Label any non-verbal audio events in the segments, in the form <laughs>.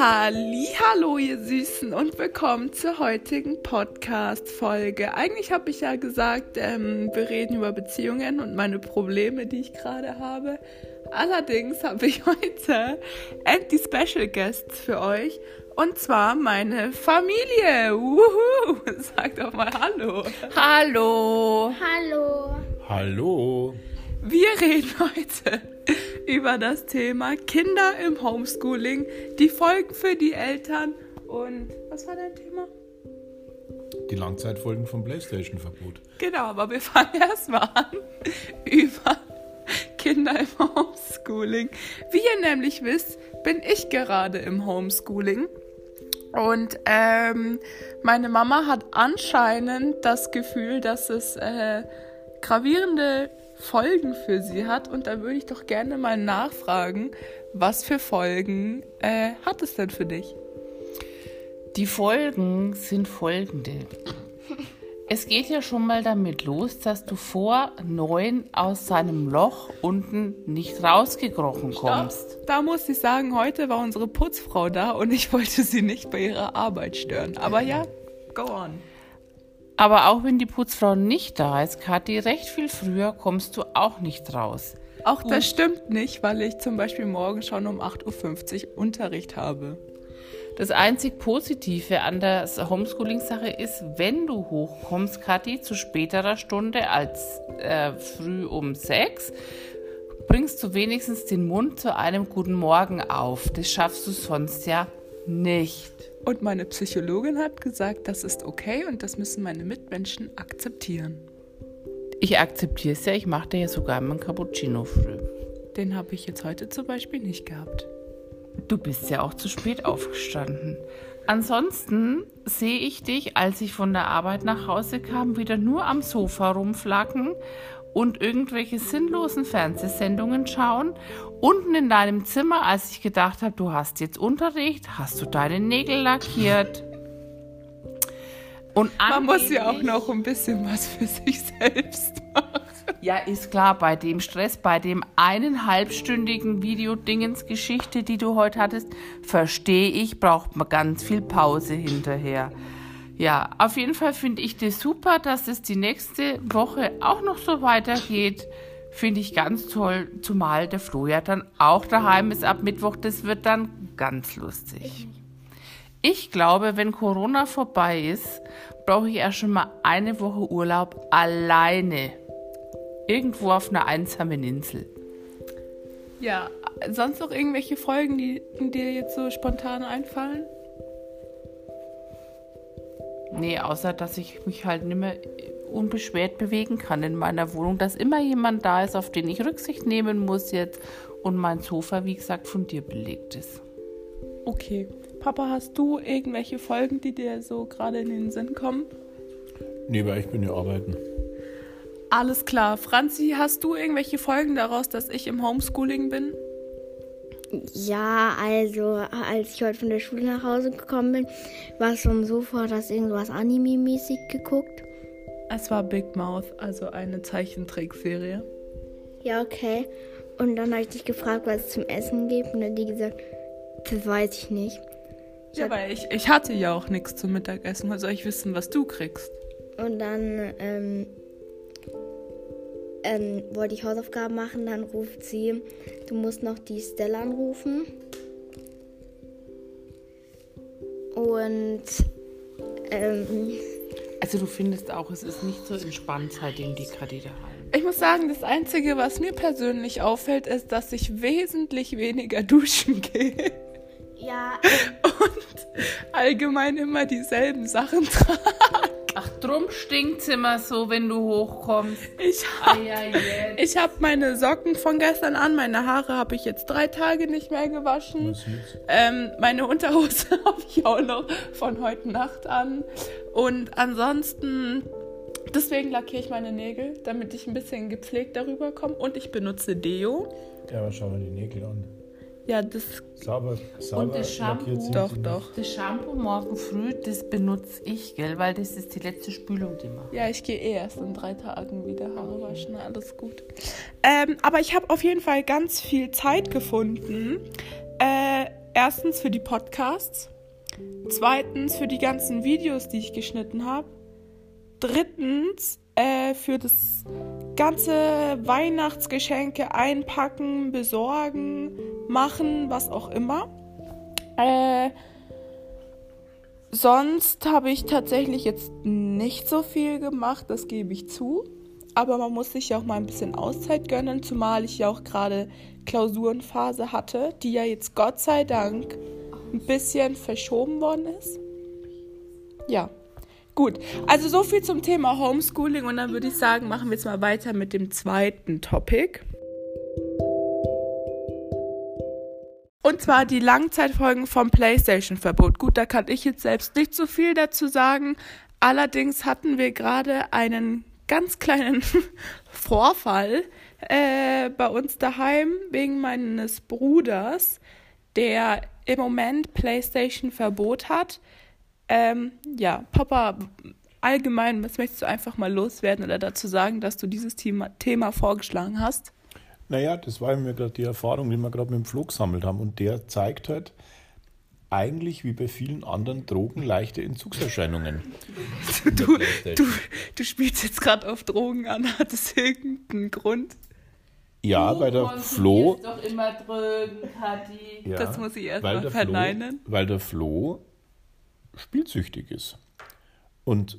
Hallo, ihr Süßen und willkommen zur heutigen Podcast-Folge. Eigentlich habe ich ja gesagt, ähm, wir reden über Beziehungen und meine Probleme, die ich gerade habe. Allerdings habe ich <laughs> heute endlich Special Guests für euch und zwar meine Familie. Wuhu! <laughs> Sag doch mal Hallo. Hallo. Hallo. Hallo. Wir reden heute über das Thema Kinder im Homeschooling, die Folgen für die Eltern und was war dein Thema? Die Langzeitfolgen vom PlayStation-Verbot. Genau, aber wir fangen erstmal an über Kinder im Homeschooling. Wie ihr nämlich wisst, bin ich gerade im Homeschooling. Und ähm, meine Mama hat anscheinend das Gefühl, dass es äh, gravierende Folgen für sie hat. Und da würde ich doch gerne mal nachfragen, was für Folgen äh, hat es denn für dich? Die Folgen sind folgende. Es geht ja schon mal damit los, dass du vor neun aus seinem Loch unten nicht rausgekrochen kommst. Da, da muss ich sagen, heute war unsere Putzfrau da und ich <laughs> wollte sie nicht bei ihrer Arbeit stören. Aber ja, go on. Aber auch wenn die Putzfrau nicht da ist, Kathi, recht viel früher kommst du auch nicht raus. Auch das stimmt nicht, weil ich zum Beispiel morgen schon um 8.50 Uhr Unterricht habe. Das einzig Positive an der Homeschooling-Sache ist, wenn du hochkommst, Kathi, zu späterer Stunde als äh, früh um sechs, bringst du wenigstens den Mund zu einem guten Morgen auf. Das schaffst du sonst ja nicht. Und meine Psychologin hat gesagt, das ist okay und das müssen meine Mitmenschen akzeptieren. Ich akzeptiere es ja, ich mache dir ja sogar meinen Cappuccino früh. Den habe ich jetzt heute zum Beispiel nicht gehabt. Du bist ja auch zu spät aufgestanden. Ansonsten sehe ich dich, als ich von der Arbeit nach Hause kam, wieder nur am Sofa rumflacken und irgendwelche sinnlosen Fernsehsendungen schauen. Unten in deinem Zimmer, als ich gedacht habe, du hast jetzt Unterricht, hast du deine Nägel lackiert. Und Man muss ja auch noch ein bisschen was für sich selbst machen. Ja, ist klar, bei dem Stress, bei dem eineinhalbstündigen Videodingensgeschichte, die du heute hattest, verstehe ich, braucht man ganz viel Pause hinterher. Ja, auf jeden Fall finde ich das super, dass es die nächste Woche auch noch so weitergeht. Finde ich ganz toll, zumal der Flo ja dann auch daheim ist ab Mittwoch. Das wird dann ganz lustig. Ich glaube, wenn Corona vorbei ist, brauche ich erst schon mal eine Woche Urlaub alleine. Irgendwo auf einer einsamen Insel. Ja, sonst noch irgendwelche Folgen, die dir jetzt so spontan einfallen? Nee, außer dass ich mich halt nicht mehr unbeschwert bewegen kann in meiner Wohnung, dass immer jemand da ist, auf den ich Rücksicht nehmen muss jetzt und mein Sofa, wie gesagt, von dir belegt ist. Okay. Papa, hast du irgendwelche Folgen, die dir so gerade in den Sinn kommen? Nee, weil ich bin ja arbeiten. Alles klar. Franzi, hast du irgendwelche Folgen daraus, dass ich im Homeschooling bin? Ja, also als ich heute von der Schule nach Hause gekommen bin, war es schon so vor, dass irgendwas Anime-mäßig geguckt. Es war Big Mouth, also eine Zeichentrickserie. Ja, okay. Und dann habe ich dich gefragt, was es zum Essen gibt. Und dann hat die gesagt, das weiß ich nicht. Ich ja, weil ich, ich hatte ja auch nichts zum Mittagessen. Soll ich wissen, was du kriegst? Und dann ähm, ähm, wollte ich Hausaufgaben machen, dann ruft sie, du musst noch die Stella anrufen. Und ähm, also du findest auch, es ist nicht so entspannt seitdem die Kredite daheim. Ich muss sagen, das Einzige, was mir persönlich auffällt, ist, dass ich wesentlich weniger <laughs> duschen gehe. Ja. <laughs> Und allgemein immer dieselben Sachen trage. Ach, drum stinkt's immer so, wenn du hochkommst. Ich habe ich hab meine Socken von gestern an, meine Haare habe ich jetzt drei Tage nicht mehr gewaschen. Ähm, meine Unterhose <laughs> habe ich auch noch von heute Nacht an. Und ansonsten, deswegen lackiere ich meine Nägel, damit ich ein bisschen gepflegt darüber komme. Und ich benutze Deo. Ja, aber schau mal die Nägel an. Ja, das. Sauber, sauber und das Shampoo, doch, doch. Das Shampoo morgen früh, das benutze ich, gell, weil das ist die letzte Spülung, die man. Ja, ich gehe eh erst in drei Tagen wieder Haare waschen, alles gut. Ähm, aber ich habe auf jeden Fall ganz viel Zeit gefunden. Äh, erstens für die Podcasts, zweitens für die ganzen Videos, die ich geschnitten habe, drittens äh, für das ganze Weihnachtsgeschenke einpacken, besorgen, machen, was auch immer. Äh, sonst habe ich tatsächlich jetzt nicht so viel gemacht, das gebe ich zu. Aber man muss sich ja auch mal ein bisschen Auszeit gönnen, zumal ich ja auch gerade Klausurenphase hatte, die ja jetzt Gott sei Dank ein bisschen verschoben worden ist. Ja, gut. Also so viel zum Thema Homeschooling und dann würde ich sagen, machen wir jetzt mal weiter mit dem zweiten Topic. Und zwar die Langzeitfolgen vom PlayStation-Verbot. Gut, da kann ich jetzt selbst nicht so viel dazu sagen. Allerdings hatten wir gerade einen ganz kleinen <laughs> Vorfall äh, bei uns daheim wegen meines Bruders, der im Moment PlayStation-Verbot hat. Ähm, ja, Papa, allgemein, was möchtest du einfach mal loswerden oder dazu sagen, dass du dieses Thema, Thema vorgeschlagen hast? Naja, das war mir gerade die Erfahrung, die wir gerade mit dem Flug gesammelt haben. Und der zeigt halt eigentlich wie bei vielen anderen Drogen leichte Entzugserscheinungen. <laughs> Du, du, du spielst jetzt gerade auf Drogen an, hat es irgendeinen Grund? Ja, Du bei der Flo. doch immer Drögen, Kathi. Ja, Das muss ich erst weil mal der verneinen. Flo, weil der Flo spielsüchtig ist. Und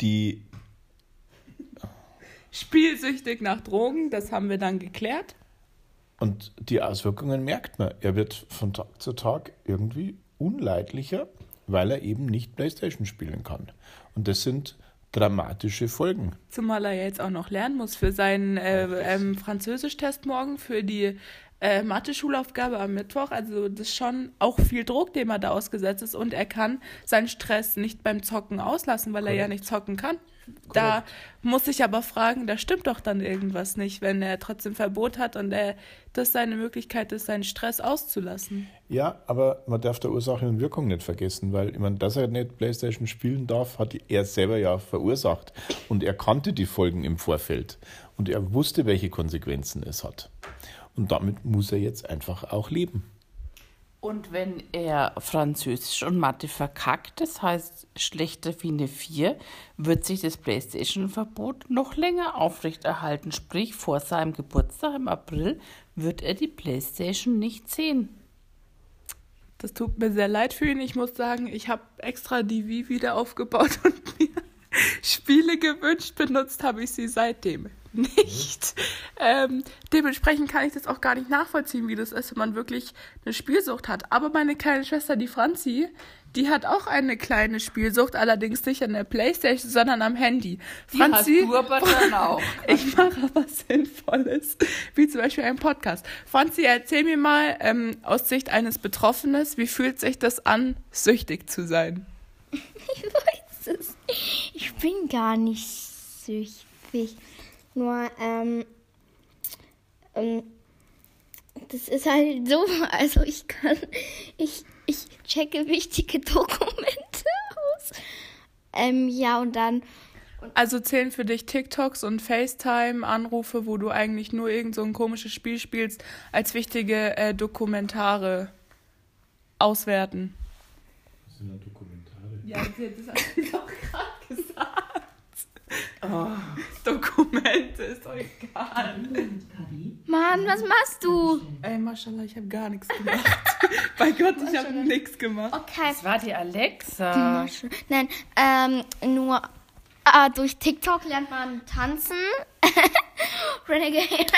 die, Spielsüchtig nach Drogen, das haben wir dann geklärt. und die Auswirkungen merkt man. Er wird von Tag zu Tag irgendwie unleidlicher, weil er eben nicht Playstation spielen kann. Und das sind dramatische Folgen. Zumal er jetzt auch noch lernen muss für seinen äh, ähm, Französisch-Test morgen, für die äh, Mathe-Schulaufgabe am Mittwoch. Also das ist schon auch viel Druck, dem er da ausgesetzt ist. Und er kann seinen Stress nicht beim Zocken auslassen, weil er ja nicht zocken kann. Da muss ich aber fragen, da stimmt doch dann irgendwas nicht, wenn er trotzdem Verbot hat und er, das seine Möglichkeit ist, seinen Stress auszulassen. Ja, aber man darf der Ursache und Wirkung nicht vergessen, weil ich meine, dass er nicht Playstation spielen darf, hat er selber ja verursacht. Und er kannte die Folgen im Vorfeld. Und er wusste, welche Konsequenzen es hat. Und damit muss er jetzt einfach auch leben. Und wenn er Französisch und Mathe verkackt, das heißt schlechter wie eine 4, wird sich das PlayStation-Verbot noch länger aufrechterhalten. Sprich, vor seinem Geburtstag im April wird er die PlayStation nicht sehen. Das tut mir sehr leid für ihn. Ich muss sagen, ich habe extra die Wii wieder aufgebaut <laughs> und mir Spiele gewünscht. Benutzt habe ich sie seitdem nicht. Ähm, dementsprechend kann ich das auch gar nicht nachvollziehen, wie das ist, wenn man wirklich eine Spielsucht hat. Aber meine kleine Schwester, die Franzi, die hat auch eine kleine Spielsucht, allerdings nicht an der Playstation, sondern am Handy. Franzi, hast du aber dann <laughs> auch. ich mache was Sinnvolles, wie zum Beispiel einen Podcast. Franzi, erzähl mir mal ähm, aus Sicht eines Betroffenen, wie fühlt sich das an, süchtig zu sein? <laughs> Ich weiß es. Ich bin gar nicht süchtig. Nur, ähm, ähm, das ist halt so, <laughs> also ich kann, ich, ich checke wichtige <laughs> Dokumente aus. Ähm, ja, und dann, Also zählen für dich TikToks und FaceTime-Anrufe, wo du eigentlich nur irgend so ein komisches Spiel spielst, als wichtige äh, Dokumentare auswerten. Das sind ja Dokumentare. Ja, das hast du doch gerade gesagt. Dokumente ist doch egal. Mann, was machst du? Ey, Maschallah, ich habe gar nichts gemacht. <laughs> Bei Gott, ich habe nichts gemacht. Okay. Das war die Alexa. Nein, ähm, nur äh, durch TikTok lernt man tanzen. <laughs> Renegade.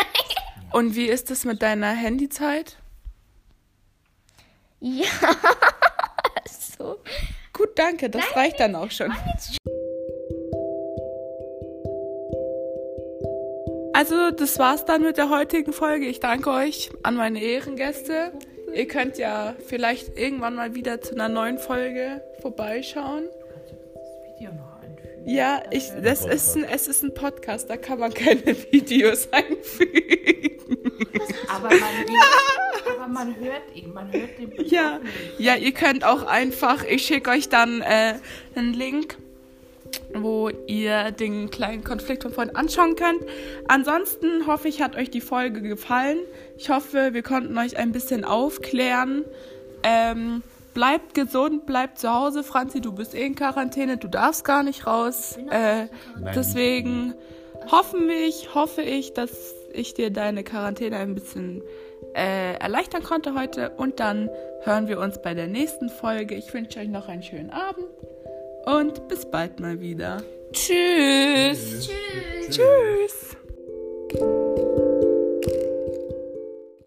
Und wie ist es mit deiner Handyzeit? ja. <laughs> so. Gut, danke, das reicht dann auch schon. Also, das war's dann mit der heutigen Folge. Ich danke euch an meine Ehrengäste. Ihr könnt ja vielleicht irgendwann mal wieder zu einer neuen Folge vorbeischauen. Video noch einfügen. Ja, ich, das ist ein, es ist ein Podcast, da kann man keine <laughs> Videos einfügen. Aber man, <laughs> aber man hört ihn, man hört den Ja, Betroffenen. ja, ihr könnt auch einfach, ich schicke euch dann äh, einen Link wo ihr den kleinen Konflikt von vorhin anschauen könnt. Ansonsten hoffe ich, hat euch die Folge gefallen. Ich hoffe, wir konnten euch ein bisschen aufklären. Ähm, bleibt gesund, bleibt zu Hause. Franzi, du bist eh in Quarantäne, du darfst gar nicht raus. Äh, deswegen hoffen ich, hoffe ich, dass ich dir deine Quarantäne ein bisschen äh, erleichtern konnte heute. Und dann hören wir uns bei der nächsten Folge. Ich wünsche euch noch einen schönen Abend und bis bald mal wieder. Tschüss. Tschüss. Tschüss.